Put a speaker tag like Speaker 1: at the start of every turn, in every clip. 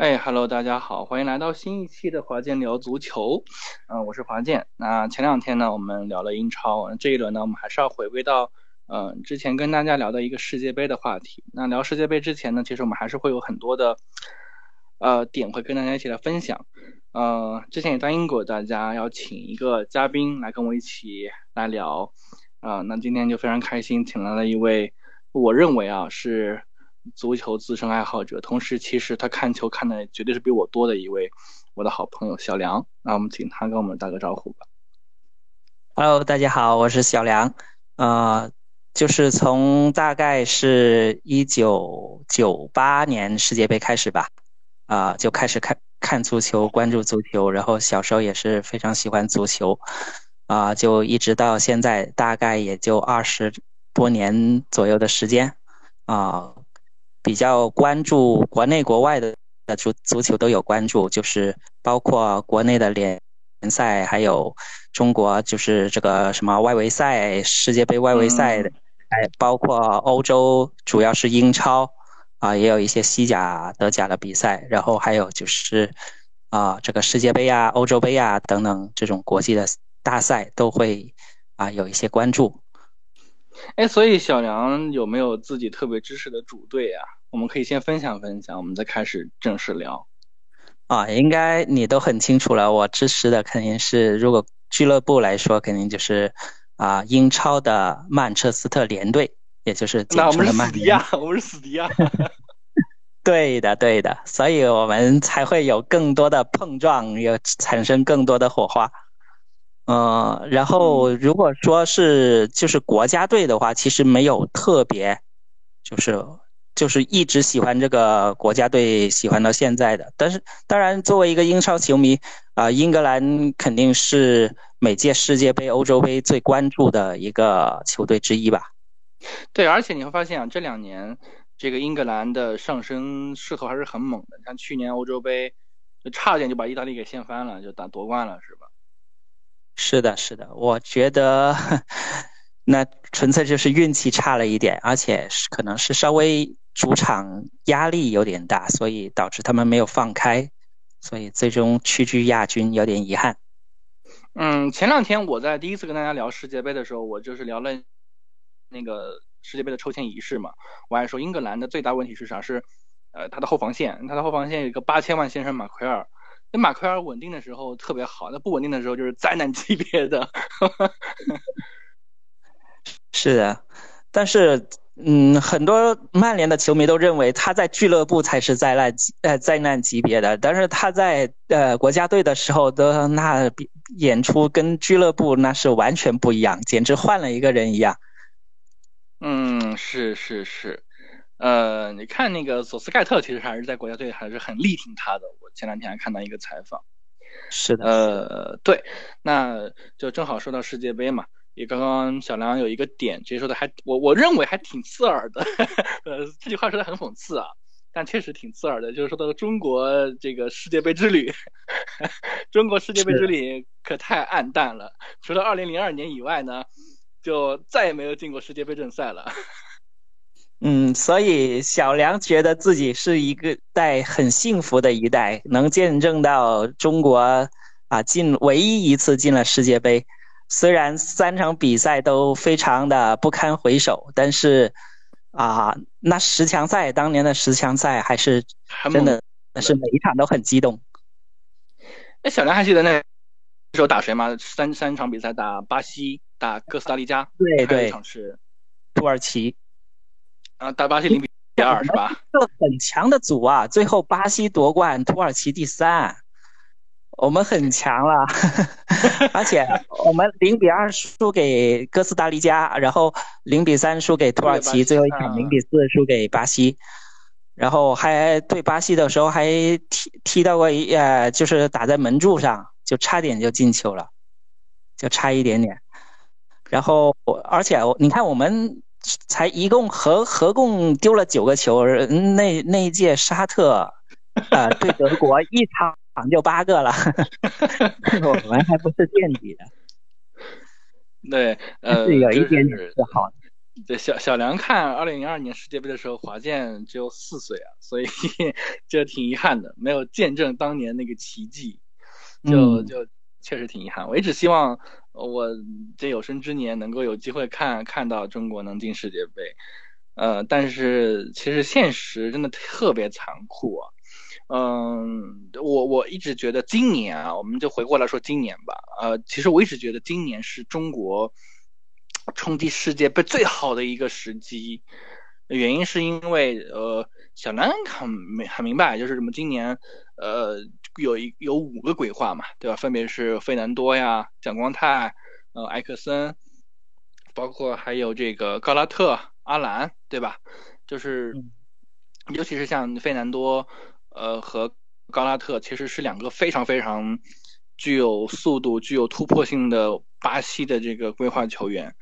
Speaker 1: 哎，Hello，大家好，欢迎来到新一期的华健聊足球。嗯，我是华健。那前两天呢，我们聊了英超，这一轮呢，我们还是要回归到嗯之前跟大家聊的一个世界杯的话题。那聊世界杯之前呢，其实我们还是会有很多的呃点会跟大家一起来分享。呃，之前也答应过大家要请一个嘉宾来跟我一起来聊。啊，那今天就非常开心，请来了一位我认为啊是。足球资深爱好者，同时其实他看球看的绝对是比我多的一位我的好朋友小梁。那我们请他跟我们打个招呼吧。
Speaker 2: Hello，大家好，我是小梁。呃，就是从大概是一九九八年世界杯开始吧，啊，就开始看看足球，关注足球，然后小时候也是非常喜欢足球，啊，就一直到现在，大概也就二十多年左右的时间，啊。比较关注国内国外的的足足球都有关注，就是包括国内的联联赛，还有中国就是这个什么外围赛、世界杯外围赛，还包括欧洲，主要是英超啊，也有一些西甲、德甲的比赛，然后还有就是啊这个世界杯啊、欧洲杯啊等等这种国际的大赛都会啊有一些关注。
Speaker 1: 哎，所以小梁有没有自己特别支持的主队啊？我们可以先分享分享，我们再开始正式聊。
Speaker 2: 啊，应该你都很清楚了。我支持的肯定是，如果俱乐部来说，肯定就是啊，英超的曼彻斯特联队，也就是简称的曼
Speaker 1: 联。那我们是死敌啊！我们是死敌啊！
Speaker 2: 对的，对的，所以我们才会有更多的碰撞，有产生更多的火花。嗯，然后如果说是就是国家队的话，其实没有特别，就是就是一直喜欢这个国家队，喜欢到现在的。但是当然，作为一个英超球迷啊，英格兰肯定是每届世界杯、欧洲杯最关注的一个球队之一吧。
Speaker 1: 对，而且你会发现啊，这两年这个英格兰的上升势头还是很猛的。像去年欧洲杯，就差点就把意大利给掀翻了，就打夺冠了，是吧？
Speaker 2: 是的，是的，我觉得那纯粹就是运气差了一点，而且是可能是稍微主场压力有点大，所以导致他们没有放开，所以最终屈居亚军，有点遗憾。
Speaker 1: 嗯，前两天我在第一次跟大家聊世界杯的时候，我就是聊了那个世界杯的抽签仪式嘛，我还说英格兰的最大问题是啥？是呃他的后防线，他的后防线有一个八千万先生马奎尔。那马奎尔稳定的时候特别好，那不稳定的时候就是灾难级别的。
Speaker 2: 是的，但是嗯，很多曼联的球迷都认为他在俱乐部才是灾难级呃灾难级别的，但是他在呃国家队的时候的那演出跟俱乐部那是完全不一样，简直换了一个人一样。
Speaker 1: 嗯，是是是。呃，你看那个索斯盖特，其实还是在国家队还是很力挺他的。我前两天还看到一个采访，
Speaker 2: 是的，
Speaker 1: 呃，对，那就正好说到世界杯嘛，也刚刚小梁有一个点，其实说的还我我认为还挺刺耳的，呃，这句话说的很讽刺啊，但确实挺刺耳的，就是说到中国这个世界杯之旅，中国世界杯之旅可太暗淡了，除了二零零二年以外呢，就再也没有进过世界杯正赛了。
Speaker 2: 嗯，所以小梁觉得自己是一个代很幸福的一代，能见证到中国啊进唯一一次进了世界杯。虽然三场比赛都非常的不堪回首，但是啊，那十强赛当年的十强赛还是真的，是每一场都很激动。
Speaker 1: 那，小梁还记得那时候打谁吗？三三场比赛打巴西，打哥斯达黎加，
Speaker 2: 对对，
Speaker 1: 一场是
Speaker 2: 土耳其。
Speaker 1: 啊，打巴西零比二是吧？
Speaker 2: 这很强的组啊，最后巴西夺冠，土耳其第三，我们很强了。而且我们零比二输给哥斯达黎加，然后零比三输给土耳其，最后一场零比四输给巴西。然后还对巴西的时候还踢踢到过一呃，就是打在门柱上，就差点就进球了，就差一点点。然后而且你看我们。才一共合合共丢了九个球，那那一届沙特，呃，对德国一场就八个了，我们还不是垫底的。
Speaker 1: 对，呃，
Speaker 2: 是有一点点是好的。
Speaker 1: 对小小梁看二零零二年世界杯的时候，华健只有四岁啊，所以 就挺遗憾的，没有见证当年那个奇迹，就就确实挺遗憾。我一直希望我这有生之年能够有机会看看到中国能进世界杯，呃，但是其实现实真的特别残酷啊。嗯，我我一直觉得今年啊，我们就回过来说今年吧。呃，其实我一直觉得今年是中国冲击世界杯最好的一个时机。原因是因为呃，小南很明很明白，就是什么今年呃有一有五个鬼话嘛，对吧？分别是费南多呀、蒋光太、呃埃克森，包括还有这个高拉特、阿兰，对吧？就是尤其是像费南多。呃，和高拉特其实是两个非常非常具有速度、具有突破性的巴西的这个规划球员。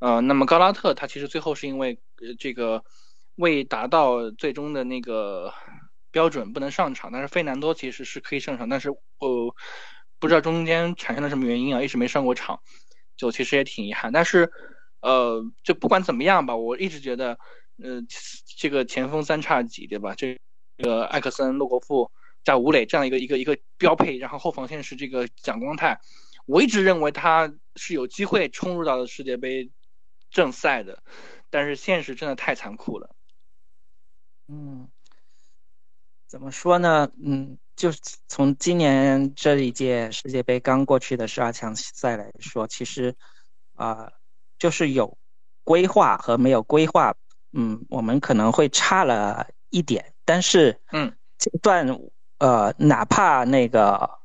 Speaker 1: 呃，那么高拉特他其实最后是因为呃这个未达到最终的那个标准不能上场，但是费南多其实是可以上场，但是呃不知道中间产生了什么原因啊，一直没上过场，就其实也挺遗憾。但是呃，就不管怎么样吧，我一直觉得呃这个前锋三叉戟，对吧？这这个艾克森、洛国富加吴磊这样一个一个一个标配，然后后防线是这个蒋光太，我一直认为他是有机会冲入到世界杯正赛的，但是现实真的太残酷了。
Speaker 2: 嗯，怎么说呢？嗯，就从今年这一届世界杯刚过去的十二强赛来说，其实啊，就是有规划和没有规划，嗯，我们可能会差了一点。但是，
Speaker 1: 嗯，
Speaker 2: 这段呃，哪怕那个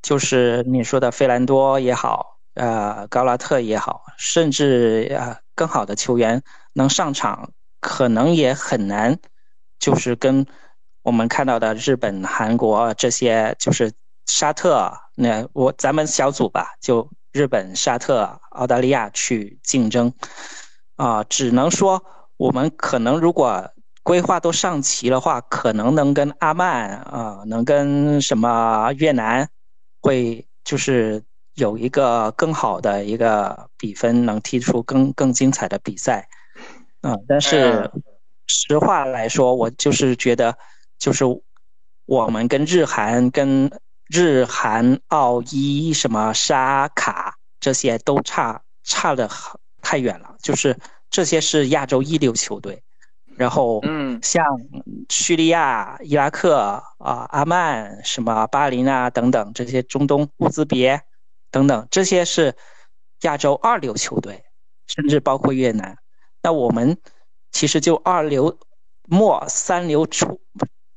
Speaker 2: 就是你说的费兰多也好，呃，高拉特也好，甚至呃更好的球员能上场，可能也很难，就是跟我们看到的日本、韩国这些，就是沙特那我咱们小组吧，就日本、沙特、澳大利亚去竞争，啊，只能说我们可能如果。规划都上齐的话，可能能跟阿曼啊，能跟什么越南，会就是有一个更好的一个比分，能踢出更更精彩的比赛。啊，但是实话来说，我就是觉得，就是我们跟日韩、跟日韩、澳伊、什么沙卡这些都差差的太远了，就是这些是亚洲一流球队。然后，
Speaker 1: 嗯，
Speaker 2: 像叙利亚、伊拉克啊、阿曼、什么巴林啊等等这些中东乌兹别等等，这些是亚洲二流球队，甚至包括越南。那我们其实就二流末三流出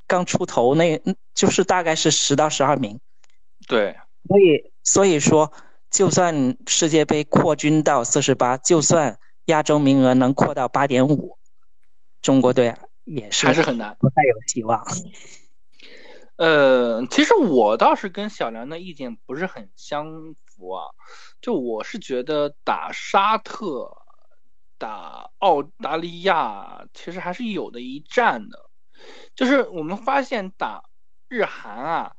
Speaker 2: 刚出头，那就是大概是十到十二名。
Speaker 1: 对，
Speaker 2: 所以所以说，就算世界杯扩军到四十八，就算亚洲名额能扩到八点五。中国队也是
Speaker 1: 还是很难，
Speaker 2: 不太有希望。
Speaker 1: 呃，其实我倒是跟小梁的意见不是很相符啊。就我是觉得打沙特、打澳大利亚，其实还是有的一战的。就是我们发现打日韩啊，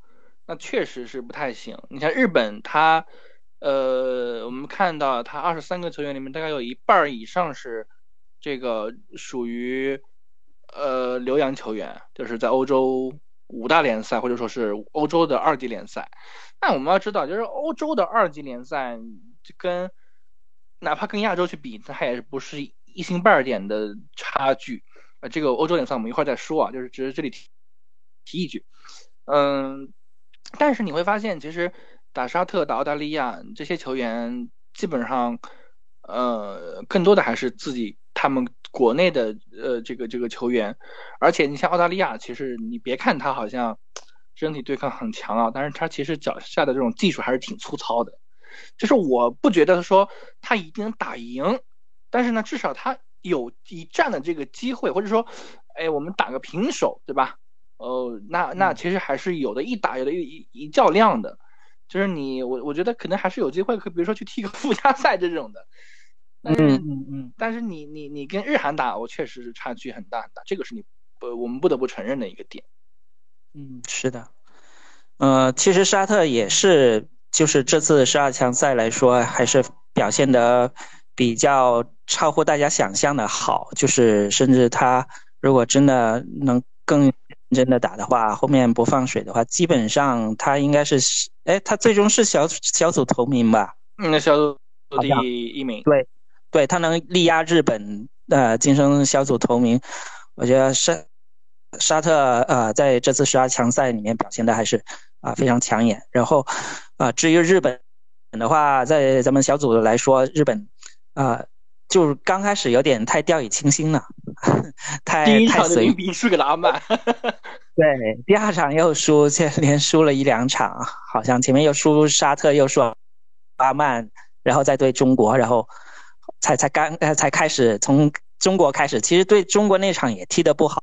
Speaker 1: 那确实是不太行。你像日本，他呃，我们看到他二十三个球员里面，大概有一半以上是。这个属于呃留洋球员，就是在欧洲五大联赛或者说是欧洲的二级联赛。那我们要知道，就是欧洲的二级联赛，跟哪怕跟亚洲去比，它也是不是一星半点的差距。呃，这个欧洲联赛我们一会儿再说啊，就是只是这里提提一句。嗯，但是你会发现，其实打沙特、打澳大利亚这些球员，基本上呃更多的还是自己。他们国内的呃这个这个球员，而且你像澳大利亚，其实你别看他好像身体对抗很强啊，但是他其实脚下的这种技术还是挺粗糙的。就是我不觉得说他一定能打赢，但是呢，至少他有一战的这个机会，或者说，哎，我们打个平手，对吧？呃，那那其实还是有的一打有的一一较量的，就是你我我觉得可能还是有机会，可比如说去踢个附加赛这种的。
Speaker 2: 嗯嗯嗯，
Speaker 1: 但是你你你跟日韩打，我确实是差距很大很大，这个是你不我们不得不承认的一个点。
Speaker 2: 嗯，是的，呃，其实沙特也是，就是这次十二强赛来说，还是表现的比较超乎大家想象的好，就是甚至他如果真的能更认真的打的话，后面不放水的话，基本上他应该是，哎，他最终是小小组头名吧？
Speaker 1: 嗯，小组第一名。
Speaker 2: 对，对他能力压日本，呃，晋升小组头名，我觉得沙沙特呃在这次十二强赛里面表现的还是啊非常抢眼。然后啊，至于日本的话，在咱们小组来说，日本啊。就是刚开始有点太掉以轻心了，太太随
Speaker 1: 意输给了阿曼。
Speaker 2: 对，第二场又输，现连输了一两场，好像前面又输沙特，又输阿曼，然后再对中国，然后才才刚呃才开始从中国开始，其实对中国那场也踢得不好，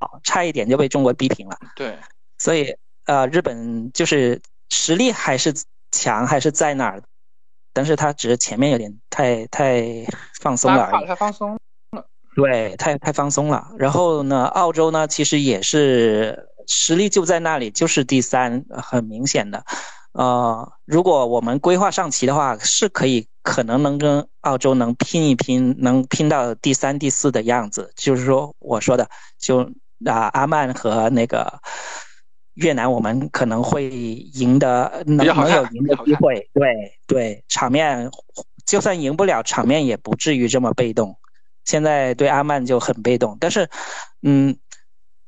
Speaker 2: 好差一点就被中国逼平了。
Speaker 1: 对，
Speaker 2: 所以呃日本就是实力还是强，还是在那儿。但是他只是前面有点太太放松了而
Speaker 1: 已，太放松了。
Speaker 2: 对，太太放松了。然后呢，澳洲呢，其实也是实力就在那里，就是第三，很明显的。呃，如果我们规划上棋的话，是可以可能能跟澳洲能拼一拼，能拼到第三、第四的样子。就是说，我说的，就啊，阿曼和那个。越南我们可能会赢得能能有赢的机会，对对，场面就算赢不了，场面也不至于这么被动。现在对阿曼就很被动，但是，嗯，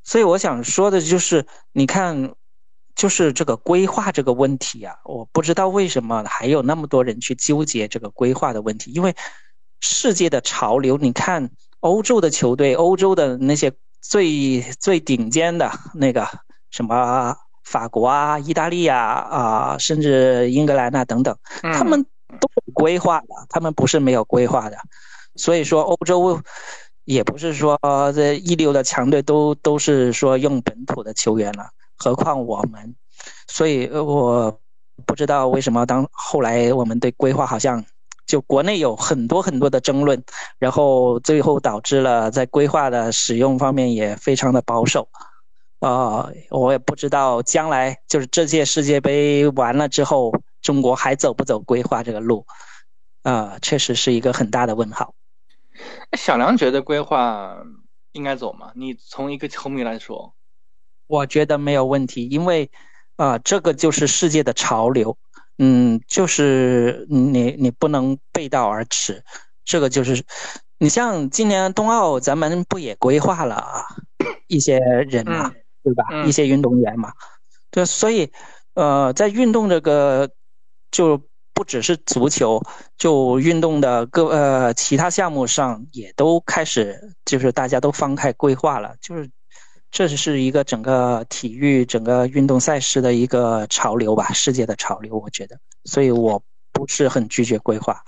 Speaker 2: 所以我想说的就是，你看，就是这个规划这个问题啊，我不知道为什么还有那么多人去纠结这个规划的问题，因为世界的潮流，你看欧洲的球队，欧洲的那些最最顶尖的那个。什么法国啊、意大利啊啊，甚至英格兰啊等等，他们都有规划的，他们不是没有规划的。所以说，欧洲也不是说这一流的强队都都是说用本土的球员了，何况我们。所以我不知道为什么当后来我们对规划好像就国内有很多很多的争论，然后最后导致了在规划的使用方面也非常的保守。啊，我也不知道将来就是这届世界杯完了之后，中国还走不走规划这个路？啊，确实是一个很大的问号。
Speaker 1: 小梁觉得规划应该走吗？你从一个球迷来说，
Speaker 2: 我觉得没有问题，因为啊，这个就是世界的潮流。嗯，就是你你不能背道而驰。这个就是你像今年冬奥，咱们不也规划了啊一些人嘛？对吧？一些运动员嘛，对，所以，呃，在运动这个就不只是足球，就运动的各呃其他项目上也都开始，就是大家都放开规划了，就是这是一个整个体育整个运动赛事的一个潮流吧，世界的潮流，我觉得，所以我不是很拒绝规划。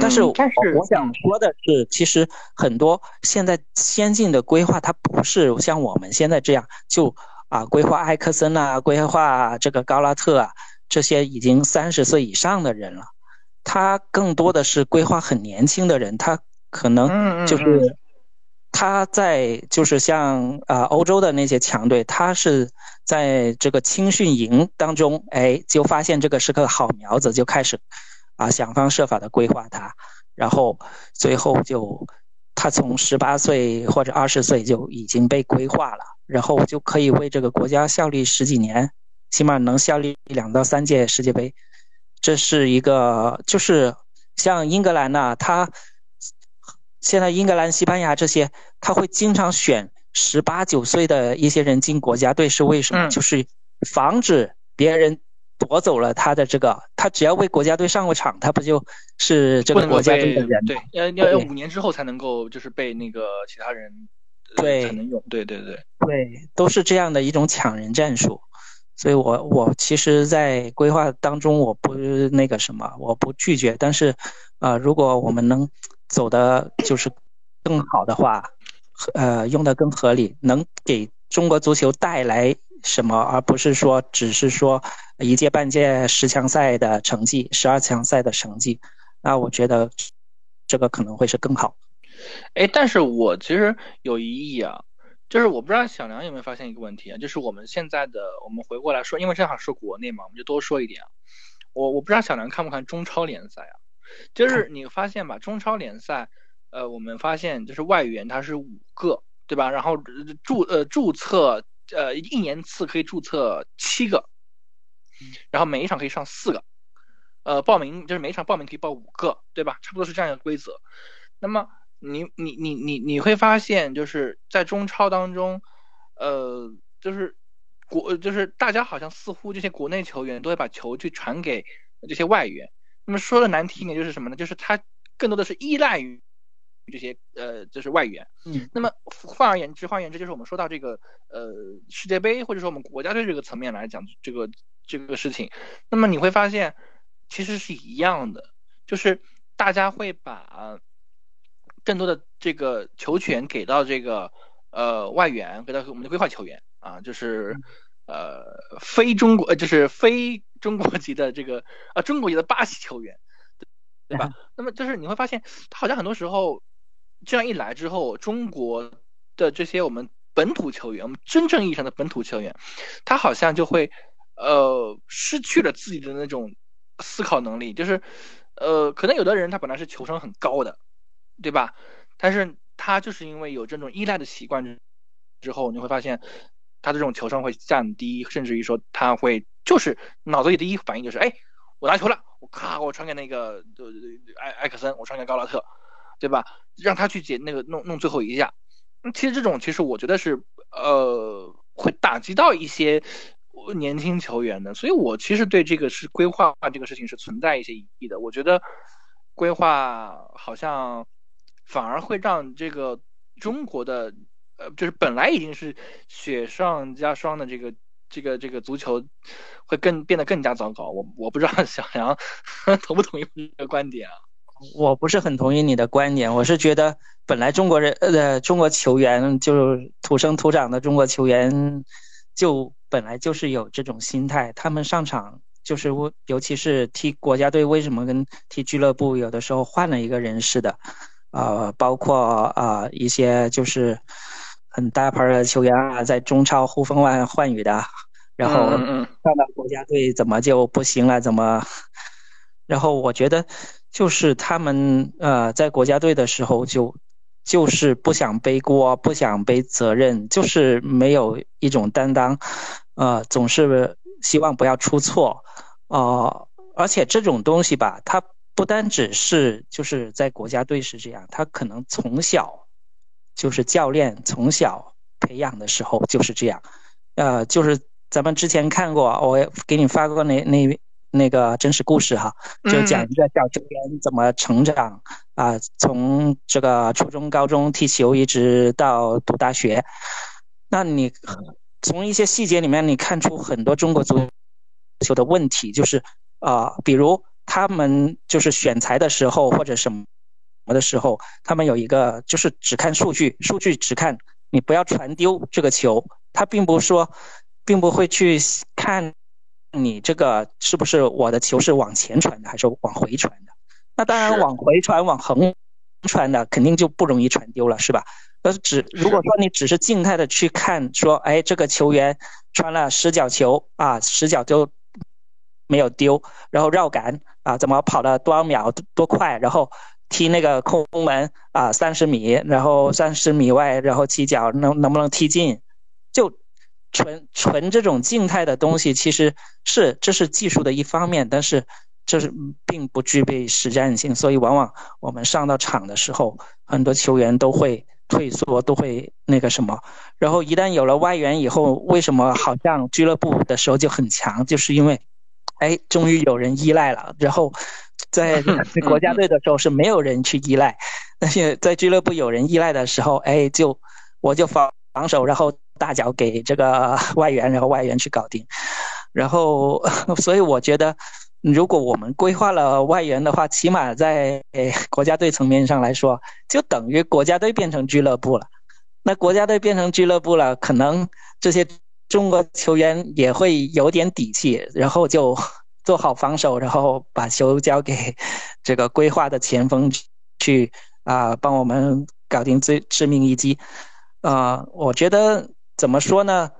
Speaker 2: 但是，但是我想说的是，其实很多现在先进的规划，它不是像我们现在这样，就啊规划埃克森啊，规划这个高拉特啊，这些已经三十岁以上的人了。他更多的是规划很年轻的人，他可能就是他在就是像啊欧洲的那些强队，他是在这个青训营当中，哎，就发现这个是个好苗子，就开始。啊，想方设法的规划他，然后最后就他从十八岁或者二十岁就已经被规划了，然后就可以为这个国家效力十几年，起码能效力两到三届世界杯。这是一个，就是像英格兰呐，他现在英格兰、西班牙这些，他会经常选十八九岁的一些人进国家队，是为什么？就是防止别人。夺走了他的这个，他只要为国家队上过场，他不就是这个国家队的人？
Speaker 1: 对，要要要五年之后才能够，就是被那个其他人
Speaker 2: 对
Speaker 1: 才能用。对对对
Speaker 2: 对，都是这样的一种抢人战术。所以我我其实，在规划当中，我不那个什么，我不拒绝。但是，呃，如果我们能走的就是更好的话，呃，用的更合理，能给中国足球带来。什么，而不是说只是说一届半届十强赛的成绩，十二强赛的成绩，那我觉得这个可能会是更好。
Speaker 1: 哎，但是我其实有疑义啊，就是我不知道小梁有没有发现一个问题啊，就是我们现在的我们回过来说，因为正好是国内嘛，我们就多说一点啊。我我不知道小梁看不看中超联赛啊？就是你发现吧，中超联赛，呃，我们发现就是外援他是五个，对吧？然后注呃注册呃一年次可以注册七个，然后每一场可以上四个，呃，报名就是每一场报名可以报五个，对吧？差不多是这样一个规则。那么你你你你你会发现，就是在中超当中，呃，就是国就是大家好像似乎这些国内球员都会把球去传给这些外援。那么说的难听一点就是什么呢？就是他更多的是依赖于这些呃，就是外援。
Speaker 2: 嗯。
Speaker 1: 那么换而言之，换而言之，就是我们说到这个呃世界杯或者说我们国家队这个层面来讲这个这个事情，那么你会发现其实是一样的，就是大家会把。更多的这个球权给到这个呃外援，给到我们的规划球员啊，就是呃非中国，就是非中国籍的这个啊中国籍的巴西球员，对吧？那么就是你会发现，好像很多时候这样一来之后，中国的这些我们本土球员，我们真正意义上的本土球员，他好像就会呃失去了自己的那种思考能力，就是呃可能有的人他本来是球商很高的。对吧？但是他就是因为有这种依赖的习惯之后，你会发现他的这种球商会降低，甚至于说他会就是脑子里第一反应就是，哎，我拿球了，我咔，我传给那个艾艾克森，我传给高拉特，对吧？让他去解那个弄弄最后一下。其实这种其实我觉得是呃会打击到一些年轻球员的，所以我其实对这个是规划这个事情是存在一些疑义的。我觉得规划好像。反而会让这个中国的呃，就是本来已经是雪上加霜的这个这个这个足球，会更变得更加糟糕。我我不知道小杨 同不同意这个观点啊？
Speaker 2: 我不是很同意你的观点。我是觉得本来中国人呃中国球员就土生土长的中国球员，就本来就是有这种心态。他们上场就是我，尤其是踢国家队，为什么跟踢俱乐部有的时候换了一个人似的？呃，包括啊一些就是很大牌的球员啊，在中超呼风唤唤雨的，然后上到国家队怎么就不行了？怎么？然后我觉得就是他们呃在国家队的时候就就是不想背锅，不想背责任，就是没有一种担当，呃，总是希望不要出错，哦，而且这种东西吧，他。不单只是就是在国家队是这样，他可能从小就是教练从小培养的时候就是这样，呃，就是咱们之前看过，我给你发过那那那个真实故事哈，就讲一个小球员怎么成长啊，从这个初中、高中踢球一直到读大学，那你从一些细节里面你看出很多中国足球的问题，就是啊，比如。他们就是选材的时候或者什么的时候，他们有一个就是只看数据，数据只看你不要传丢这个球，他并不说，并不会去看你这个是不是我的球是往前传的还是往回传的。那当然往回传、往横传的肯定就不容易传丢了，是吧？呃，只如果说你只是静态的去看，说哎这个球员传了十脚球啊，十脚就没有丢，然后绕杆。啊，怎么跑了多少秒多快？然后踢那个空门啊，三十米，然后三十米外，然后起脚能能不能踢进？就纯纯这种静态的东西，其实是这是技术的一方面，但是这是并不具备实战性，所以往往我们上到场的时候，很多球员都会退缩，都会那个什么。然后一旦有了外援以后，为什么好像俱乐部的时候就很强？就是因为。哎，终于有人依赖了。然后，在 国家队的时候是没有人去依赖，但是在俱乐部有人依赖的时候，哎，就我就防防守，然后大脚给这个 外援，然后外援去搞定。然后，所以我觉得，如果我们规划了外援的话，起码在国家队层面上来说，就等于国家队变成俱乐部了。那国家队变成俱乐部了，可能这些。中国球员也会有点底气，然后就做好防守，然后把球交给这个规划的前锋去啊，帮我们搞定最致命一击。啊，我觉得怎么说呢？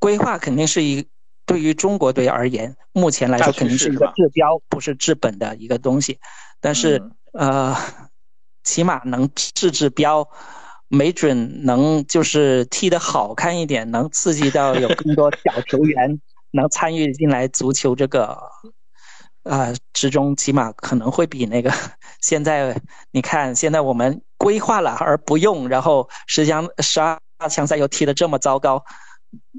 Speaker 2: 规划肯定是一对于中国队而言，目前来说肯定是一个治标不是治本的一个东西。但是呃，起码能治治标，没准能就是踢得好看一点，能刺激到有更多小球员能参与进来足球这个啊之中，起码可能会比那个现在你看现在我们规划了而不用，然后实际上十二强赛又踢得这么糟糕，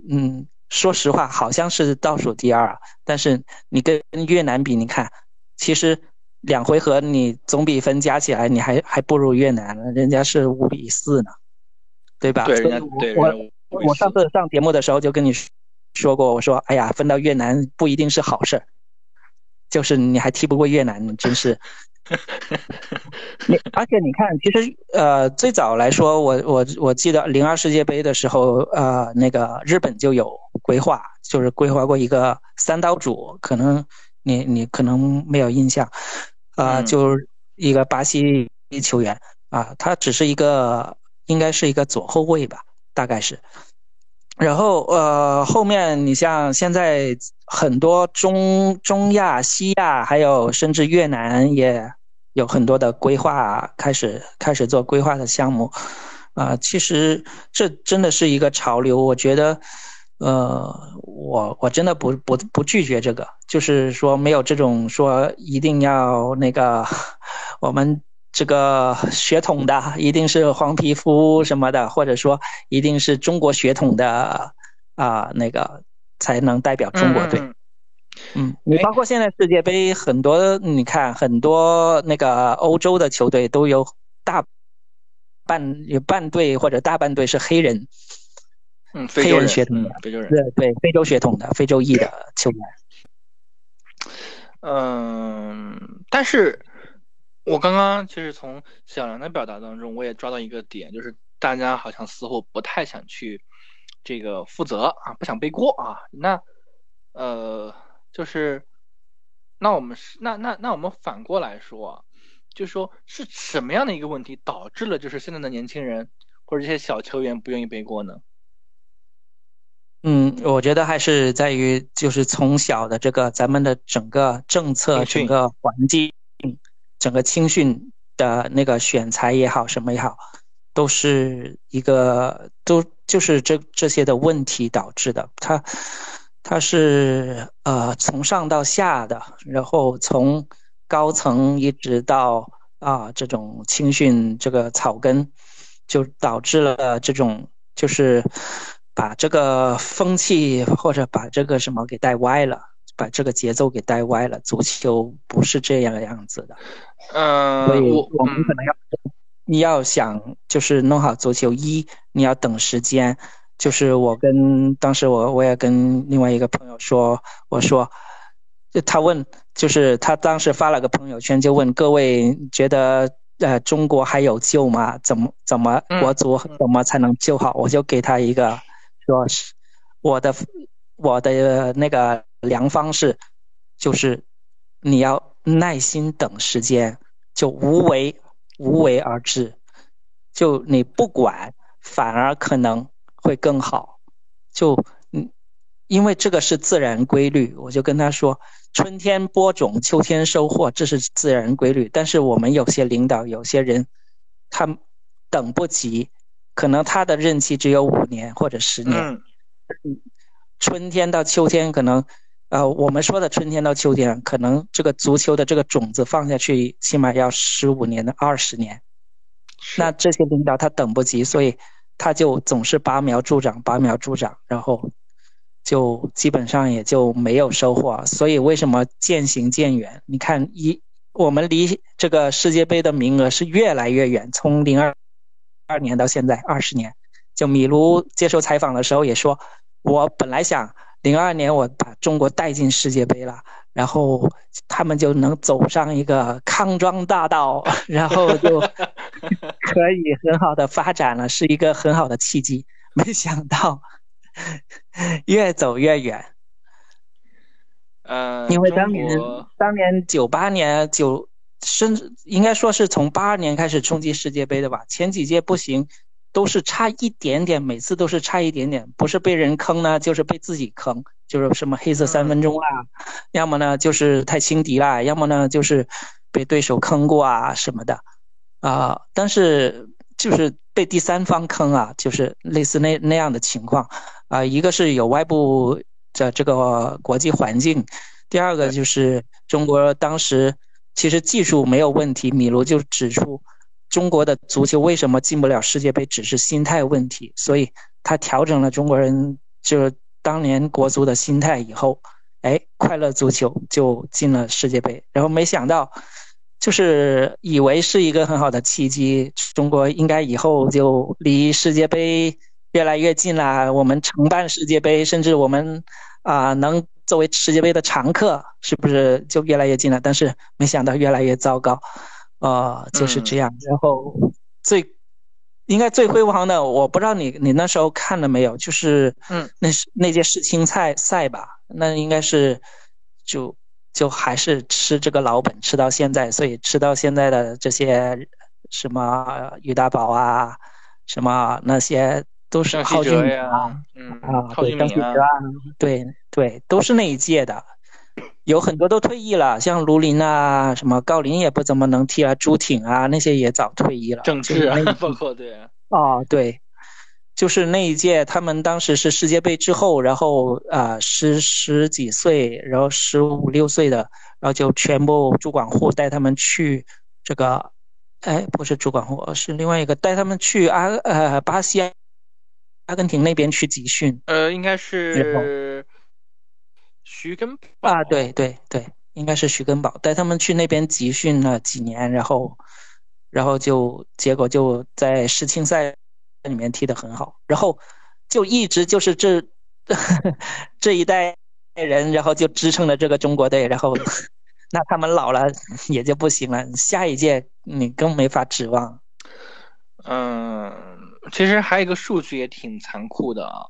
Speaker 2: 嗯。说实话，好像是倒数第二，但是你跟越南比，你看，其实两回合你总比分加起来，你还还不如越南呢，人家是五比四呢，对吧？
Speaker 1: 对，对，
Speaker 2: 我我上次上节目的时候就跟你说过，我说，哎呀，分到越南不一定是好事就是你还踢不过越南，真是。你而且你看，其实呃，最早来说，我我我记得零二世界杯的时候，呃，那个日本就有规划，就是规划过一个三刀主，可能你你可能没有印象，啊，就是一个巴西球员啊，他只是一个应该是一个左后卫吧，大概是。然后呃，后面你像现在很多中中亚、西亚，还有甚至越南也。有很多的规划，开始开始做规划的项目，啊，其实这真的是一个潮流。我觉得，呃，我我真的不不不拒绝这个，就是说没有这种说一定要那个 我们这个血统的，一定是黄皮肤什么的，或者说一定是中国血统的啊，那个才能代表中国队。嗯，你包括现在世界杯很多，你看很多那个欧洲的球队都有大半有半队或者大半队是黑人，
Speaker 1: 嗯，
Speaker 2: 黑人血统的，
Speaker 1: 非洲人，
Speaker 2: 对对，非洲血统的非洲裔的球员。
Speaker 1: 嗯，但是我刚刚其实从小梁的表达当中，我也抓到一个点，就是大家好像似乎不太想去这个负责啊，不想背锅啊。那呃。就是，那我们是那那那我们反过来说，就是说是什么样的一个问题导致了就是现在的年轻人或者这些小球员不愿意背锅呢？
Speaker 2: 嗯，我觉得还是在于就是从小的这个咱们的整个政策、整个环境、整个青训的那个选材也好，什么也好，都是一个都就是这这些的问题导致的。他。它是呃从上到下的，然后从高层一直到啊这种青训这个草根，就导致了这种就是把这个风气或者把这个什么给带歪了，把这个节奏给带歪了。足球不是这样的样子的，
Speaker 1: 嗯，
Speaker 2: 所以我们可能要你要想就是弄好足球，一你要等时间。就是我跟当时我我也跟另外一个朋友说，我说，就他问，就是他当时发了个朋友圈，就问各位觉得呃中国还有救吗？怎么怎么国足怎么才能救好？我就给他一个说，是我的我的那个良方是，就是你要耐心等时间，就无为无为而治，就你不管，反而可能。会更好，就嗯，因为这个是自然规律，我就跟他说，春天播种，秋天收获，这是自然规律。但是我们有些领导，有些人，他等不及，可能他的任期只有五年或者十年，嗯，春天到秋天可能，呃，我们说的春天到秋天，可能这个足球的这个种子放下去，起码要十五年的二十年，那这些领导他等不及，所以。他就总是拔苗助长，拔苗助长，然后就基本上也就没有收获。所以为什么渐行渐远？你看，一我们离这个世界杯的名额是越来越远。从零二二年到现在二十年，就米卢接受采访的时候也说，我本来想零二年我把中国带进世界杯了。然后他们就能走上一个康庄大道，然后就可以很好的发展了，是一个很好的契机。没想到越走越远。
Speaker 1: 呃，
Speaker 2: 因为当年当年九八年九，甚至应该说是从八二年开始冲击世界杯的吧。前几届不行，都是差一点点，每次都是差一点点，不是被人坑呢，就是被自己坑。就是什么黑色三分钟啦，要么呢就是太轻敌啦，要么呢就是被对手坑过啊什么的，啊，但是就是被第三方坑啊，就是类似那那样的情况。啊，一个是有外部的这个国际环境，第二个就是中国当时其实技术没有问题，米卢就指出中国的足球为什么进不了世界杯，只是心态问题，所以他调整了中国人就是。当年国足的心态以后，哎，快乐足球就进了世界杯。然后没想到，就是以为是一个很好的契机，中国应该以后就离世界杯越来越近了。我们承办世界杯，甚至我们啊能作为世界杯的常客，是不是就越来越近了？但是没想到越来越糟糕，啊，就是这样。然后最。应该最辉煌的，我不知道你你那时候看了没有，就是嗯，那是那届世青赛赛吧？那应该是就就还是吃这个老本，吃到现在，所以吃到现在的这些什么于大宝啊，什么那些都是浩俊
Speaker 1: 啊，嗯啊，
Speaker 2: 对，张啊，对对，都是那一届的。有很多都退役了，像卢林啊，什么高林也不怎么能踢啊，朱挺啊那些也早退役了。
Speaker 1: 郑智啊，包括对。
Speaker 2: 哦，对，就是那一届，他们当时是世界杯之后，然后啊十十几岁，然后十五六岁的，然后就全部主管户带他们去这个，哎，不是主管户，是另外一个带他们去阿呃巴西、阿根廷那边去集训。
Speaker 1: 呃，应该是。徐根宝
Speaker 2: 啊，对对对，应该是徐根宝带他们去那边集训了几年，然后，然后就结果就在世青赛里面踢得很好，然后就一直就是这 这一代人，然后就支撑了这个中国队，然后那他们老了也就不行了，下一届你更没法指望。
Speaker 1: 嗯，其实还有一个数据也挺残酷的啊。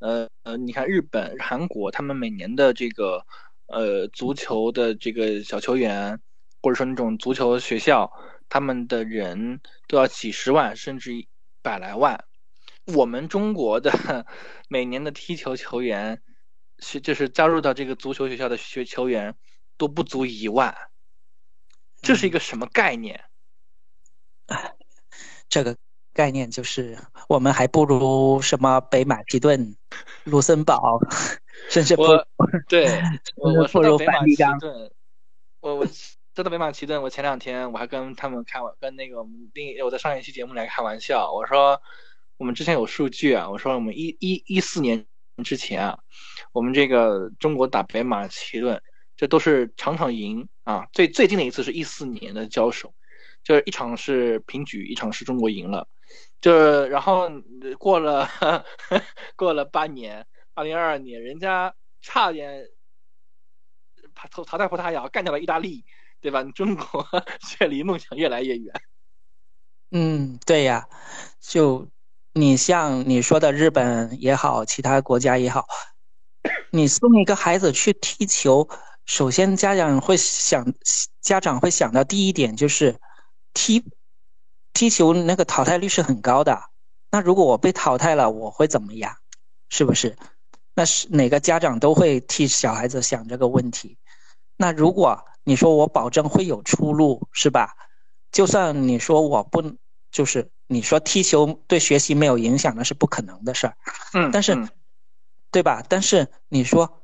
Speaker 1: 呃呃，你看日本、韩国，他们每年的这个呃足球的这个小球员，或者说那种足球学校，他们的人都要几十万，甚至百来万。我们中国的 每年的踢球球员，是就是加入到这个足球学校的学球员都不足一万，这是一个什么概念？
Speaker 2: 这个。概念就是，我们还不如什么北马其顿、卢森堡，甚至不
Speaker 1: 对，我我说到
Speaker 2: 北
Speaker 1: 马其顿，我我说到北马其顿，我前两天我还跟他们开玩，跟那个我们另我在上一期节目来开玩笑，我说我们之前有数据啊，我说我们一一一四年之前啊，我们这个中国打北马其顿，这都是场场赢啊，最最近的一次是一四年的交手，就是一场是平局，一场是中国赢了。就是，然后过了 过了八年，二零二二年，人家差点淘淘汰葡萄牙，干掉了意大利，对吧？中国却离梦想越来越远。
Speaker 2: 嗯，对呀，就你像你说的日本也好，其他国家也好，你送一个孩子去踢球，首先家长会想，家长会想到第一点就是踢。踢球那个淘汰率是很高的，那如果我被淘汰了，我会怎么样？是不是？那是哪个家长都会替小孩子想这个问题。那如果你说我保证会有出路，是吧？就算你说我不，就是你说踢球对学习没有影响，那是不可能的事儿。
Speaker 1: 嗯。
Speaker 2: 但是，对吧？但是你说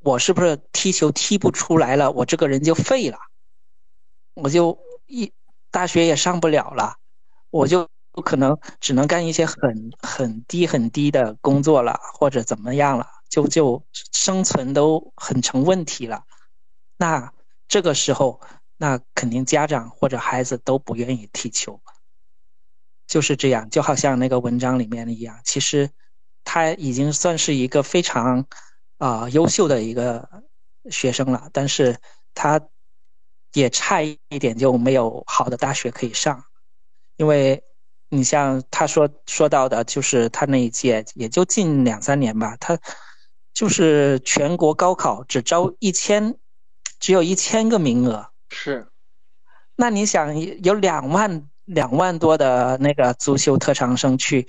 Speaker 2: 我是不是踢球踢不出来了，我这个人就废了，我就一大学也上不了了。我就可能只能干一些很很低很低的工作了，或者怎么样了，就就生存都很成问题了。那这个时候，那肯定家长或者孩子都不愿意踢球，就是这样。就好像那个文章里面的一样，其实他已经算是一个非常啊优秀的一个学生了，但是他也差一点就没有好的大学可以上。因为，你像他说说到的，就是他那一届也就近两三年吧，他就是全国高考只招一千，只有一千个名额。
Speaker 1: 是，
Speaker 2: 那你想有两万两万多的那个足球特长生去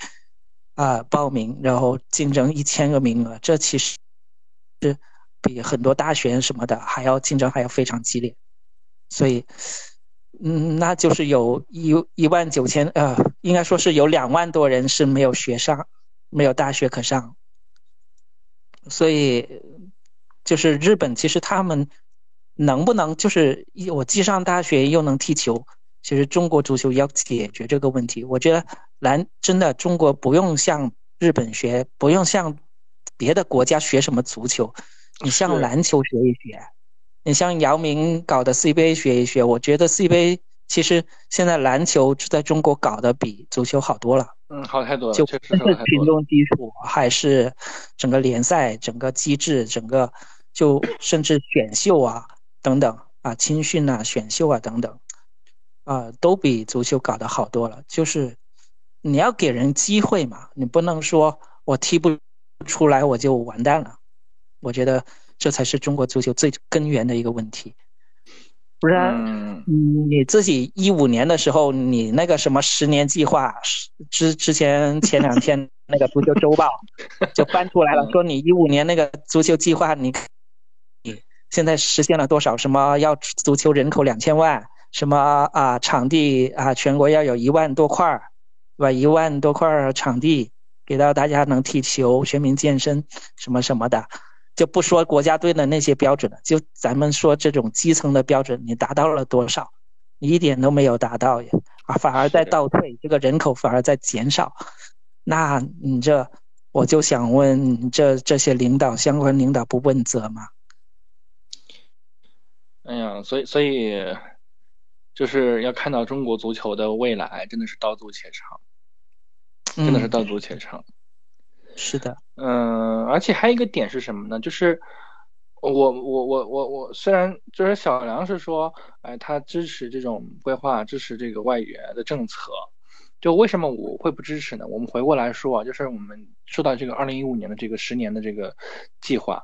Speaker 2: 啊报名，然后竞争一千个名额，这其实是比很多大学什么的还要竞争还要非常激烈，所以，嗯，那就是有一一万九千呃，应该说是有两万多人是没有学上，没有大学可上，所以，就是日本其实他们能不能就是我既上大学又能踢球？其实中国足球要解决这个问题，我觉得篮真的中国不用向日本学，不用向别的国家学什么足球，你向篮球学一学，你像姚明搞的 CBA 学一学。我觉得 CBA 其实现在篮球在中国搞得比足球好多了。
Speaker 1: 嗯，好太多了。
Speaker 2: 就不是群众基础，还是整个联赛、整个机制、整个就甚至选秀啊等等啊青训啊选秀啊等等。啊，都比足球搞得好多了。就是你要给人机会嘛，你不能说我踢不出来我就完蛋了。我觉得这才是中国足球最根源的一个问题。不然，你自己一五年的时候，你那个什么十年计划之之前前两天 那个足球周报就翻出来了，说你一五年那个足球计划，你你现在实现了多少？什么要足球人口两千万？什么啊？场地啊，全国要有一万多块儿，对吧？一万多块儿场地，给到大家能踢球、全民健身什么什么的，就不说国家队的那些标准了，就咱们说这种基层的标准，你达到了多少？你一点都没有达到呀，啊，反而在倒退，这个人口反而在减少。那你这，我就想问，这这些领导、相关领导不问责吗？
Speaker 1: 哎呀，所以所以。就是要看到中国足球的未来，真的是道阻且长，真的是道阻且长。
Speaker 2: 是的，
Speaker 1: 嗯，而且还有一个点是什么呢？就是我我我我我虽然就是小梁是说，哎，他支持这种规划，支持这个外援的政策，就为什么我会不支持呢？我们回过来说啊，就是我们说到这个二零一五年的这个十年的这个计划，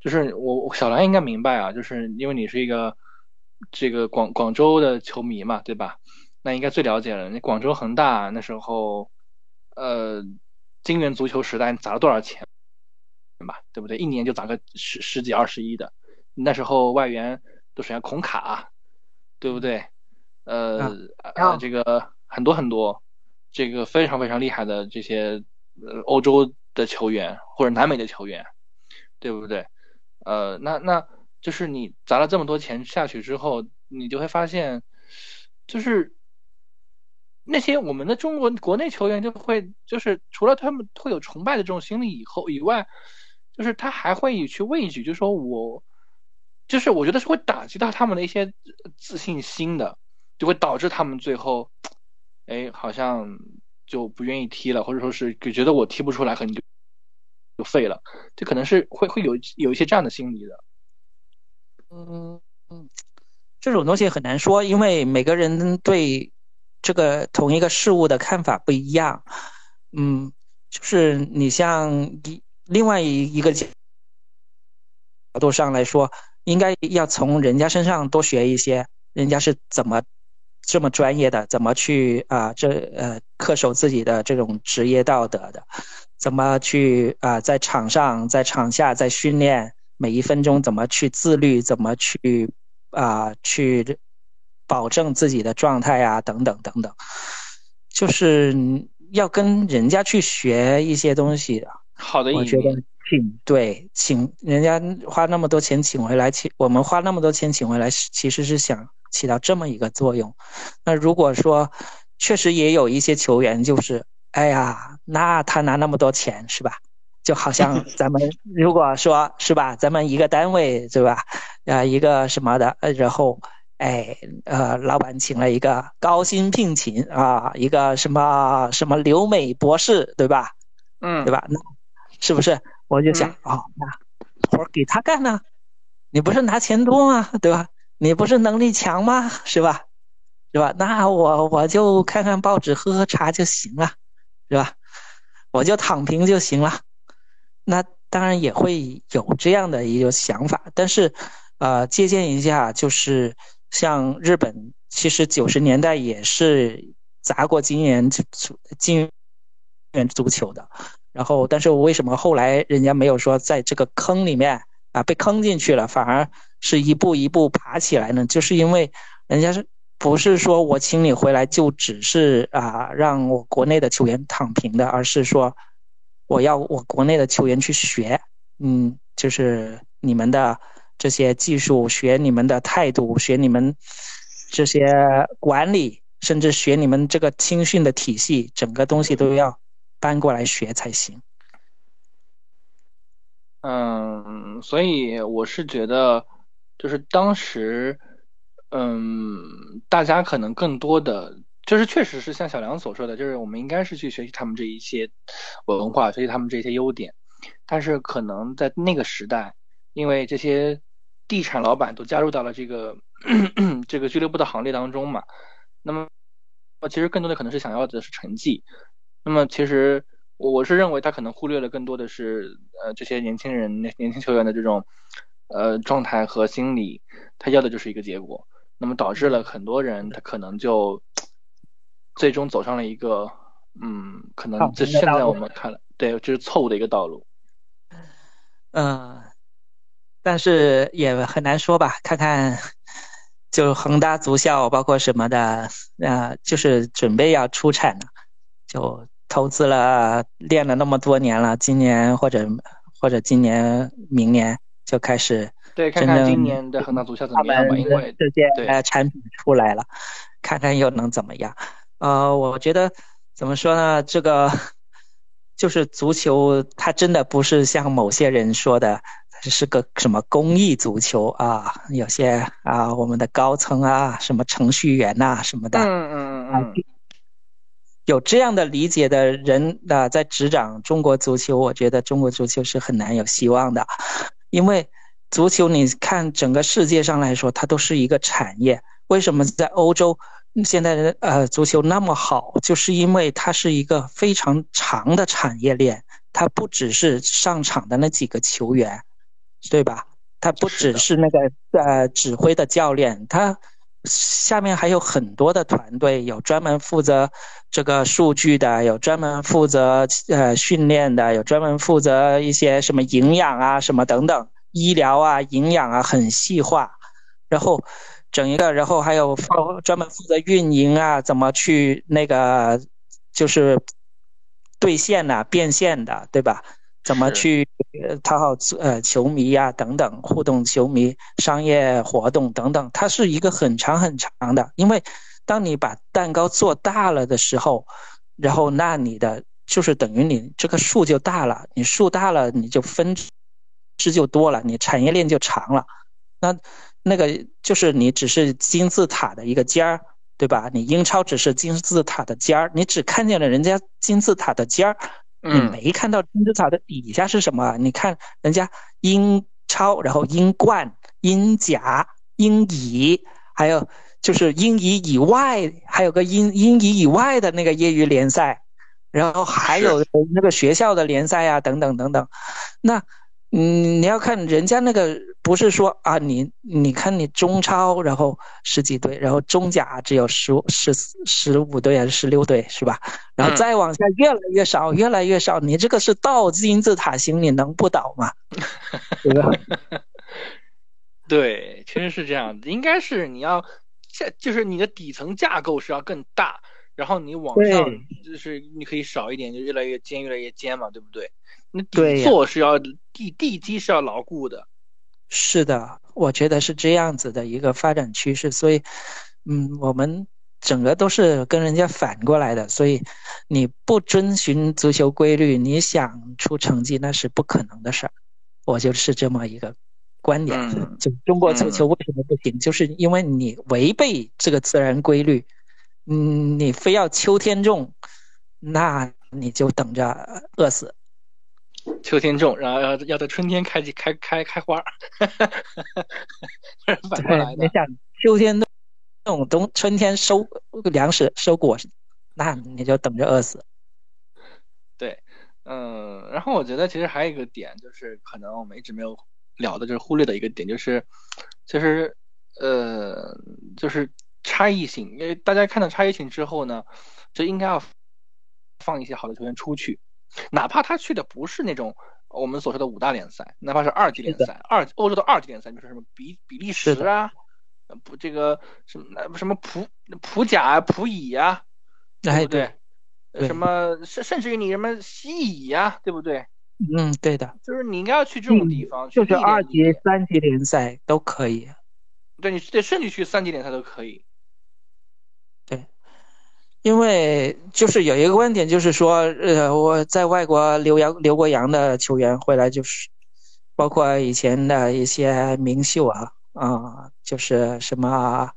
Speaker 1: 就是我小梁应该明白啊，就是因为你是一个。这个广广州的球迷嘛，对吧？那应该最了解了。那广州恒大那时候，呃，金元足球时代砸了多少钱吧？对不对？一年就砸个十十几二十亿的。那时候外援都是要孔卡，对不对？呃，这个很多很多，这个非常非常厉害的这些呃欧洲的球员或者南美的球员，对不对？呃，那那。就是你砸了这么多钱下去之后，你就会发现，就是那些我们的中国国内球员就会，就是除了他们会有崇拜的这种心理以后以外，就是他还会去畏惧，就说我，就是我觉得是会打击到他们的一些自信心的，就会导致他们最后，哎，好像就不愿意踢了，或者说是觉得我踢不出来，可能就就废了，这可能是会会有有一些这样的心理的。
Speaker 2: 嗯嗯，这种东西很难说，因为每个人对这个同一个事物的看法不一样。嗯，就是你像一另外一一个角度上来说，应该要从人家身上多学一些，人家是怎么这么专业的，怎么去啊这呃恪守自己的这种职业道德的，怎么去啊在场上在场下在训练。每一分钟怎么去自律，怎么去啊去保证自己的状态啊，等等等等，就是要跟人家去学一些东西的。
Speaker 1: 好的，
Speaker 2: 我觉得请对，请人家花那么多钱请回来，请我们花那么多钱请回来，其实是想起到这么一个作用。那如果说确实也有一些球员，就是哎呀，那他拿那么多钱是吧？就好像 咱们如果说是吧，咱们一个单位对吧，啊一个什么的，然后哎呃，老板请了一个高薪聘请啊，一个什么什么留美博士对吧？
Speaker 1: 嗯，
Speaker 2: 对吧？那是不是我就想哦，那活给他干呢？你不是拿钱多吗？对吧？你不是能力强吗？是吧？是吧？那我我就看看报纸，喝喝茶就行了，是吧？我就躺平就行了。那当然也会有这样的一个想法，但是，呃，借鉴一下，就是像日本，其实九十年代也是砸过金元足金元足球的，然后，但是为什么后来人家没有说在这个坑里面啊被坑进去了，反而是一步一步爬起来呢？就是因为人家是不是说我请你回来就只是啊让我国内的球员躺平的，而是说我要我国内的球员去学，嗯，就是你们的这些技术，学你们的态度，学你们这些管理，甚至学你们这个青训的体系，整个东西都要搬过来学才行。
Speaker 1: 嗯，所以我是觉得，就是当时，嗯，大家可能更多的，就是确实是像小梁所说的，就是我们应该是去学习他们这一些文化，学习他们这些优点。但是可能在那个时代，因为这些地产老板都加入到了这个 这个俱乐部的行列当中嘛，那么，其实更多的可能是想要的是成绩。那么其实。我我是认为他可能忽略了更多的是，呃，这些年轻人、年年轻球员的这种，呃，状态和心理，他要的就是一个结果，那么导致了很多人他可能就最终走上了一个，嗯，可能这现在我们看了，对，这是错误的一个道路。
Speaker 2: 嗯，但是也很难说吧，看看，就恒大足校包括什么的，呃，就是准备要出产了，就。投资了，练了那么多年了，今年或者或者今年明年就开始
Speaker 1: 对，看看今年的恒大足校怎么样吧，因为
Speaker 2: 这些产品出来了，看看又能怎么样？呃，我觉得怎么说呢？这个 就是足球，它真的不是像某些人说的是个什么公益足球啊，有些啊，我们的高层啊，什么程序员呐什么的，
Speaker 1: 嗯嗯嗯嗯。
Speaker 2: 有这样的理解的人啊，在执掌中国足球，我觉得中国足球是很难有希望的，因为足球你看整个世界上来说，它都是一个产业。为什么在欧洲现在的呃足球那么好？就是因为它是一个非常长的产业链，它不只是上场的那几个球员，对吧？他不只是那个呃指挥的教练，他。下面还有很多的团队，有专门负责这个数据的，有专门负责呃训练的，有专门负责一些什么营养啊、什么等等，医疗啊、营养啊很细化。然后整一个，然后还有专门负责运营啊，怎么去那个就是兑现呐、变现的，对吧？怎么去呃讨好呃球迷呀？等等，互动球迷、商业活动等等，它是一个很长很长的。因为当你把蛋糕做大了的时候，然后那你的就是等于你这个树就大了，你树大了，你就分支就多了，你产业链就长了。那那个就是你只是金字塔的一个尖儿，对吧？你英超只是金字塔的尖儿，你只看见了人家金字塔的尖儿。你没看到金字塔的底下是什么？你看人家英超，然后英冠、英甲、英乙，还有就是英乙以外，还有个英英乙以外的那个业余联赛，然后还有那个学校的联赛啊，等等等等，那。嗯，你要看人家那个，不是说啊，你你看你中超，然后十几队，然后中甲只有十十十五队还是十六队，是吧？然后再往下越来越少，越来越少，你这个是倒金字塔型，你能不倒吗？对吧？
Speaker 1: 对，确实是这样子，应该是你要下，就是你的底层架构是要更大，然后你往上就是你可以少一点，就越来越尖，越来越尖嘛，对不对？那底座是要地地基是要牢固的，
Speaker 2: 是的，我觉得是这样子的一个发展趋势。所以，嗯，我们整个都是跟人家反过来的。所以，你不遵循足球规律，你想出成绩那是不可能的事儿。我就是这么一个观点。就中国足球为什么不行？就是因为你违背这个自然规律，嗯，你非要秋天种，那你就等着饿死。
Speaker 1: 秋天种，然后要要在春天开开开开花哈哈哈哈，反过来的。
Speaker 2: 你想秋天种，冬春天收粮食收果实，那你就等着饿死。
Speaker 1: 对，嗯，然后我觉得其实还有一个点，就是可能我们一直没有聊的，就是忽略的一个点，就是其实呃，就是差异性，因为大家看到差异性之后呢，就应该要放一些好的球员出去。哪怕他去的不是那种我们所说的五大联赛，哪怕是二级联赛，二欧洲的二级联赛，比如说什么比比利时啊，不这个什么什么普普甲啊、普乙啊，对不对？什么甚甚至于你什么西乙啊，对不对？
Speaker 2: 嗯，对的，
Speaker 1: 就是你应该要去这种地方，
Speaker 2: 就是二级、三级联赛都可以。
Speaker 1: 对，你得甚至去三级联赛都可以。
Speaker 2: 因为就是有一个问题，就是说，呃，我在外国留洋留过洋的球员回来，就是包括以前的一些名秀啊，啊，就是什么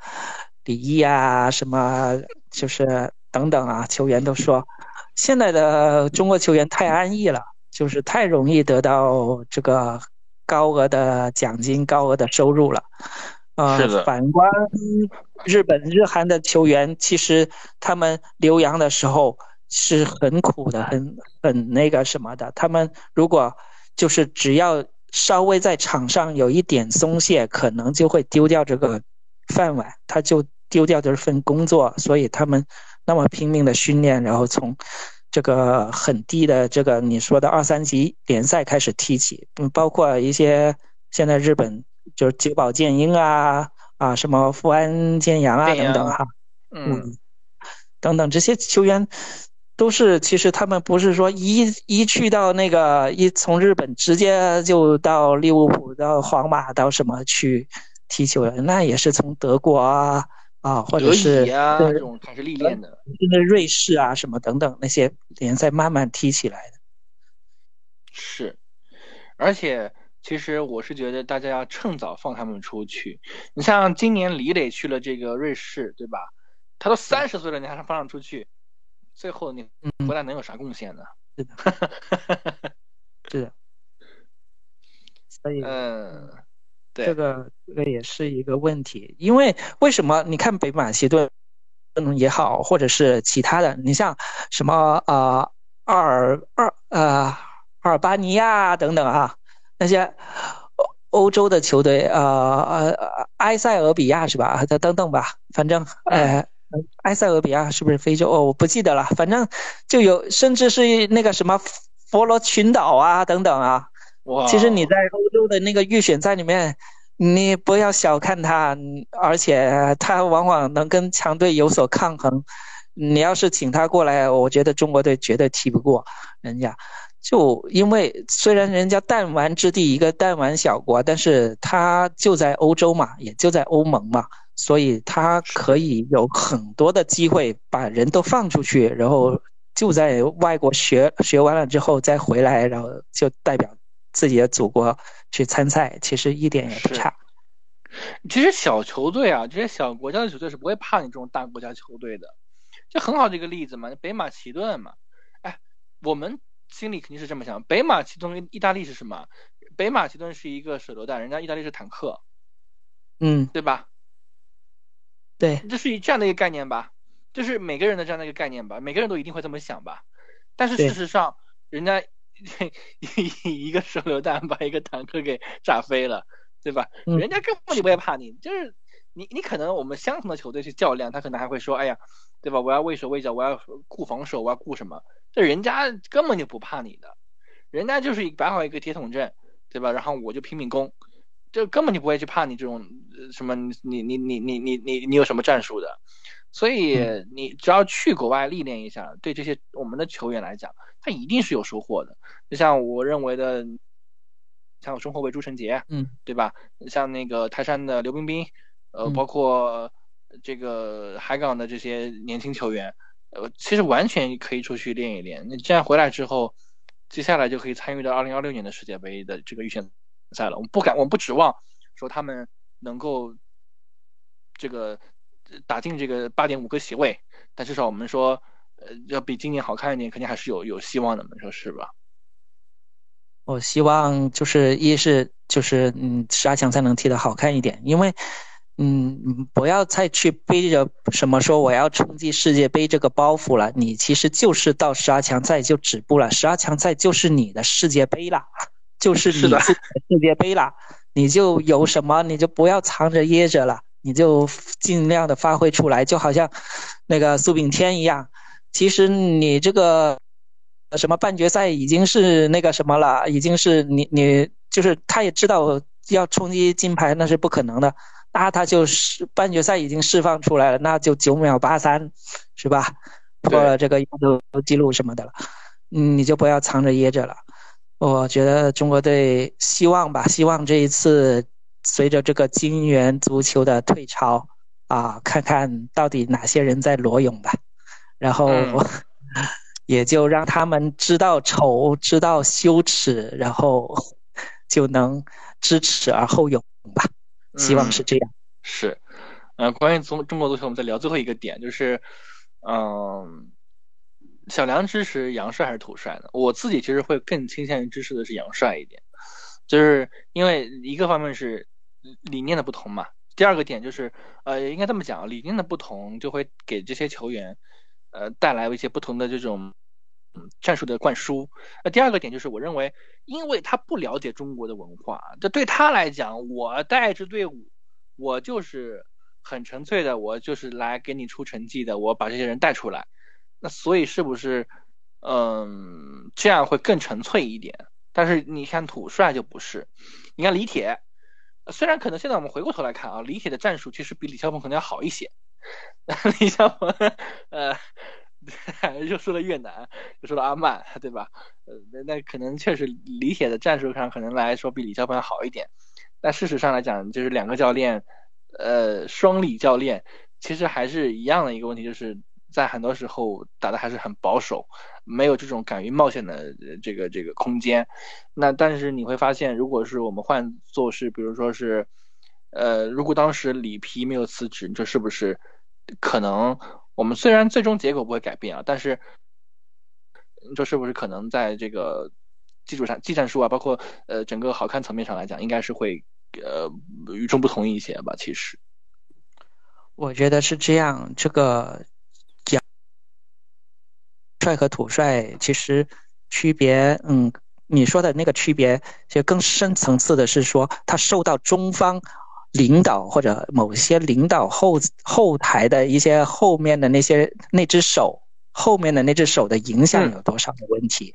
Speaker 2: 李毅啊，什么就是等等啊，球员都说，现在的中国球员太安逸了。就是太容易得到这个高额的奖金、高额的收入了，
Speaker 1: 呃，
Speaker 2: 反观日本、日韩的球员，其实他们留洋的时候是很苦的，很很那个什么的。他们如果就是只要稍微在场上有一点松懈，可能就会丢掉这个饭碗，他就丢掉这份工作。所以他们那么拼命的训练，然后从。这个很低的这个你说的二三级联赛开始踢起，嗯，包括一些现在日本就是久保建英啊啊，什么富安健洋啊等等哈，嗯，等等这些球员都是其实他们不是说一一去到那个一从日本直接就到利物浦到皇马到什么去踢球的，那也是从德国啊。啊，或者是
Speaker 1: 这种开始历练的，
Speaker 2: 现在瑞士啊什么等等那些联赛慢慢踢起来的。
Speaker 1: 是，而且其实我是觉得大家要趁早放他们出去。你像今年李磊去了这个瑞士，对吧？他都三十岁了，你还是放他出去？最后你回来能有啥贡献呢？
Speaker 2: 是的，是的。所以，
Speaker 1: 嗯。
Speaker 2: 对这个这个也是一个问题，因为为什么你看北马其顿嗯也好，或者是其他的，你像什么呃阿尔二呃阿尔巴尼亚等等啊，那些欧欧洲的球队，呃呃埃塞俄比亚是吧？等等吧，反正呃埃塞俄比亚是不是非洲？哦，我不记得了，反正就有，甚至是那个什么佛罗群岛啊等等啊。其实你在欧洲的那个预选赛里面，你不要小看他，而且他往往能跟强队有所抗衡。你要是请他过来，我觉得中国队绝对踢不过人家。就因为虽然人家弹丸之地一个弹丸小国，但是他就在欧洲嘛，也就在欧盟嘛，所以他可以有很多的机会把人都放出去，然后就在外国学学完了之后再回来，然后就代表。自己的祖国去参赛，其实一点也不差。
Speaker 1: 其实小球队啊，这些小国家的球队是不会怕你这种大国家球队的。就很好的一个例子嘛，北马其顿嘛。哎，我们心里肯定是这么想：北马其顿跟意大利是什么？北马其顿是一个手榴弹，人家意大利是坦克。
Speaker 2: 嗯，
Speaker 1: 对吧？
Speaker 2: 对，
Speaker 1: 这是一这样的一个概念吧，就是每个人的这样的一个概念吧，每个人都一定会这么想吧。但是事实上，人家。一一个手榴弹把一个坦克给炸飞了，对吧？人家根本就不会怕你，就是你你可能我们相同的球队去较量，他可能还会说，哎呀，对吧？我要畏手畏脚，我要顾防守，我要顾什么？这人家根本就不怕你的，人家就是摆好一个铁桶阵，对吧？然后我就拼命攻，这根本就不会去怕你这种什么，你你你你你你你有什么战术的？所以你只要去国外历练一下，对这些我们的球员来讲，他一定是有收获的。就像我认为的，像中后卫朱晨杰，
Speaker 2: 嗯，
Speaker 1: 对吧？像那个泰山的刘彬彬，呃，包括这个海港的这些年轻球员，呃，其实完全可以出去练一练。那这样回来之后，接下来就可以参与到二零二六年的世界杯的这个预选赛了。我们不敢，我们不指望说他们能够这个。打进这个八点五个席位，但至少我们说，呃，要比今年好看一点，肯定还是有有希望的，你说是吧？
Speaker 2: 我希望就是一是就是嗯，十二强赛能踢得好看一点，因为嗯，不要再去背着什么说我要冲击世界杯这个包袱了，你其实就是到十二强赛就止步了，十二强赛就是你的世界杯了，就是你的世界杯了，你就有什么你就不要藏着掖着了。你就尽量的发挥出来，就好像那个苏炳添一样。其实你这个什么半决赛已经是那个什么了，已经是你你就是他也知道要冲击金牌那是不可能的，那他就是半决赛已经释放出来了，那就九秒八三，是吧？破了这个亚洲纪录什么的了，嗯，你就不要藏着掖着了。我觉得中国队希望吧，希望这一次随着这个金元足球的退潮啊，看看到底哪些人在裸泳吧，然后 也就让他们知道丑，知道羞耻，然后就能知耻而后勇吧。希望是这样。
Speaker 1: 是，呃，关于中中国足球，我们再聊最后一个点，就是，嗯。小梁支持杨帅还是土帅呢？我自己其实会更倾向于支持的是杨帅一点，就是因为一个方面是理念的不同嘛。第二个点就是，呃，应该这么讲，理念的不同就会给这些球员，呃，带来一些不同的这种战术的灌输。那第二个点就是，我认为，因为他不了解中国的文化，这对他来讲，我带支队伍，我就是很纯粹的，我就是来给你出成绩的，我把这些人带出来。那所以是不是，嗯，这样会更纯粹一点？但是你看土帅就不是，你看李铁，虽然可能现在我们回过头来看啊，李铁的战术其实比李霄鹏可能要好一些。李霄鹏，呃，又说了越南，说了阿曼，对吧？呃，那那可能确实李铁的战术上可能来说比李霄鹏好一点。但事实上来讲，就是两个教练，呃，双李教练，其实还是一样的一个问题，就是。在很多时候打的还是很保守，没有这种敢于冒险的这个这个空间。那但是你会发现，如果是我们换做是，比如说是，呃，如果当时里皮没有辞职，这是不是可能？我们虽然最终结果不会改变啊，但是这是不是可能在这个技术上，技战术啊，包括呃整个好看层面上来讲，应该是会呃与众不同一些吧？其实，
Speaker 2: 我觉得是这样，这个讲。帅和土帅其实区别，嗯，你说的那个区别，就更深层次的是说，他受到中方领导或者某些领导后后台的一些后面的那些那只手后面的那只手的影响有多少的问题。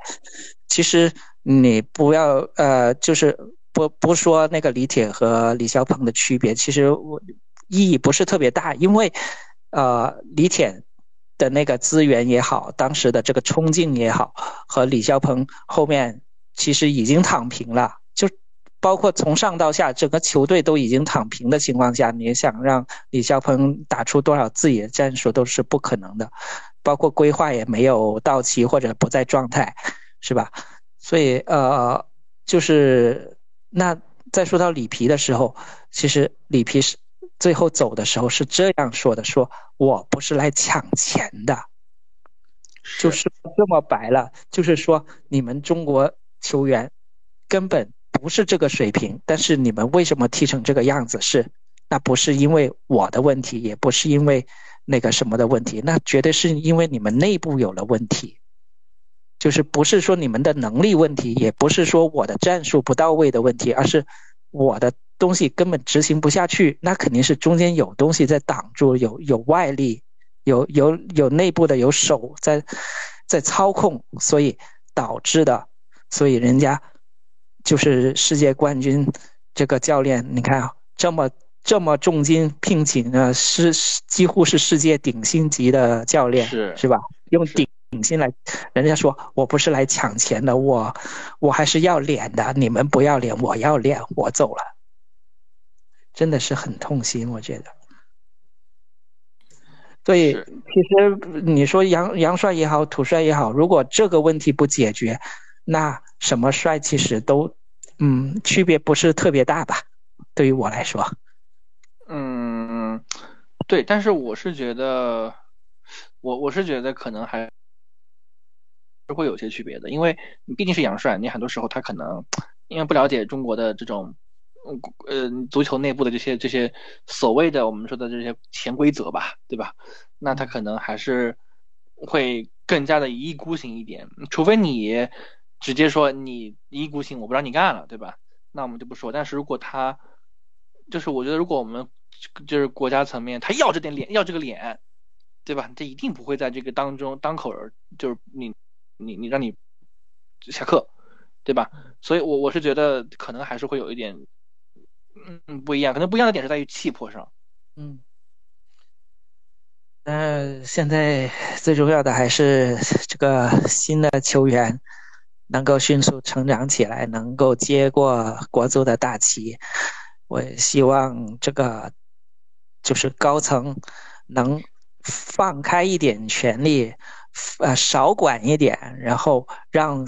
Speaker 2: 其实你不要呃，就是不不说那个李铁和李霄鹏的区别，其实我意义不是特别大，因为呃，李铁。的那个资源也好，当时的这个冲劲也好，和李霄鹏后面其实已经躺平了，就包括从上到下整个球队都已经躺平的情况下，你想让李霄鹏打出多少自己的战术都是不可能的，包括规划也没有到齐或者不在状态，是吧？所以呃，就是那再说到里皮的时候，其实里皮是。最后走的时候是这样说的：“说我不是来抢钱的，就是这么白了。就是说，你们中国球员根本不是这个水平，但是你们为什么踢成这个样子？是那不是因为我的问题，也不是因为那个什么的问题，那绝对是因为你们内部有了问题。就是不是说你们的能力问题，也不是说我的战术不到位的问题，而是我的。”东西根本执行不下去，那肯定是中间有东西在挡住，有有外力，有有有内部的有手在在操控，所以导致的。所以人家就是世界冠军这个教练，你看啊，这么这么重金聘请的，是几乎是世界顶薪级的教练，
Speaker 1: 是
Speaker 2: 是吧？用顶顶薪来，人家说我不是来抢钱的，我我还是要脸的，你们不要脸，我要脸，我走了。真的是很痛心，我觉得。所以，其实你说杨杨帅也好，土帅也好，如果这个问题不解决，那什么帅其实都，嗯，区别不是特别大吧？对于我来说，
Speaker 1: 嗯，对，但是我是觉得，我我是觉得可能还是会有些区别的，因为你毕竟是洋帅，你很多时候他可能因为不了解中国的这种。嗯，呃，足球内部的这些这些所谓的我们说的这些潜规则吧，对吧？那他可能还是会更加的一意孤行一点，除非你直接说你一意孤行，我不让你干了，对吧？那我们就不说。但是如果他就是我觉得，如果我们就是国家层面，他要这点脸，要这个脸，对吧？他一定不会在这个当中当口儿，就是你你你让你下课，对吧？所以我我是觉得可能还是会有一点，嗯不一样，可能不一样的点是在于气魄上，
Speaker 2: 嗯。那现在最重要的还是这个新的球员能够迅速成长起来，能够接过国足的大旗。我希望这个就是高层能放开一点权力，呃，少管一点，然后让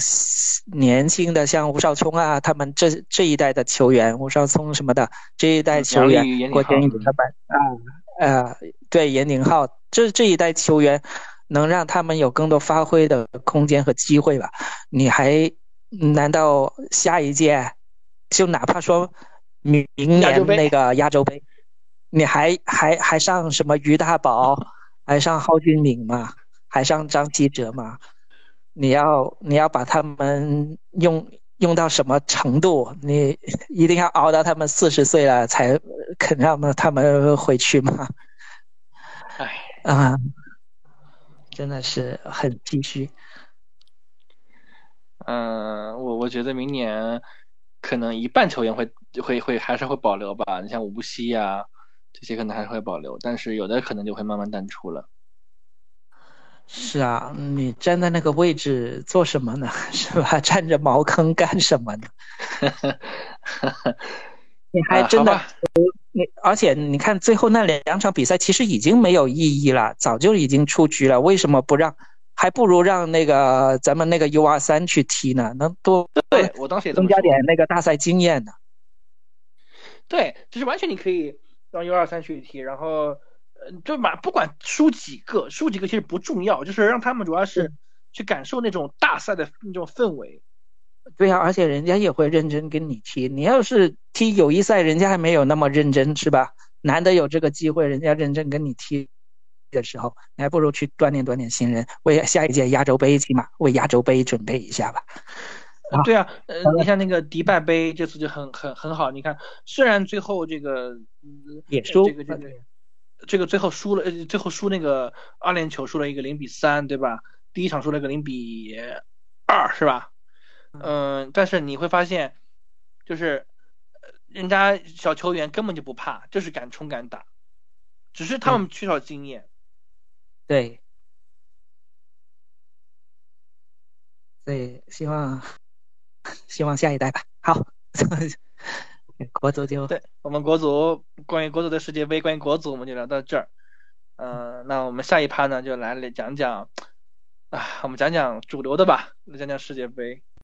Speaker 2: 年轻的像吴少聪啊，他们这这一代的球员，吴少聪什么的这一代球员，郭天宇他们啊，呃，对，严宁浩。这这一代球员能让他们有更多发挥的空间和机会吧？你还难道下一届就哪怕说明年那个亚洲杯，你还还还上什么于大宝，还上蒿俊闵吗？还上张稀哲吗？你要你要把他们用用到什么程度？你一定要熬到他们四十岁了才肯让他们回去吗？
Speaker 1: 哎。
Speaker 2: 啊，真的是很唏嘘。
Speaker 1: 嗯，我我觉得明年可能一半球员会会会还是会保留吧。你像无锡呀，这些可能还是会保留，但是有的可能就会慢慢淡出了。
Speaker 2: 是啊，你站在那个位置做什么呢？是吧？站着茅坑干什么呢？你还真的。你而且你看最后那两场比赛其实已经没有意义了，早就已经出局了。为什么不让？还不如让那个咱们那个 U 二三去踢呢？能多
Speaker 1: 对我当时也
Speaker 2: 增加点那个大赛经验呢。
Speaker 1: 对，就是完全你可以让 U 二三去踢，然后呃，就马不管输几个，输几个其实不重要，就是让他们主要是去感受那种大赛的那种氛围。
Speaker 2: 对呀，而且人家也会认真跟你踢。你要是踢友谊赛，人家还没有那么认真，是吧？难得有这个机会，人家认真跟你踢的时候，你还不如去锻炼锻炼新人，为下一届亚洲杯起码为亚洲杯准备一下吧。
Speaker 1: 对啊，呃，你像那个迪拜杯这次就很很很好。你看，虽然最后这个
Speaker 2: 也输，
Speaker 1: 这个这个这个最后输了，呃，最后输那个二连球输了一个零比三，对吧？第一场输了个零比二，是吧？嗯，但是你会发现，就是人家小球员根本就不怕，就是敢冲敢打，只是他们缺少经验。
Speaker 2: 对，所以希望 希望下一代吧。好，国足就
Speaker 1: 对我们国足关于国足的世界杯，关于国足我们就聊到这儿。嗯，那我们下一趴呢，就来来讲讲啊，我们讲讲主流的吧，来讲讲世界杯。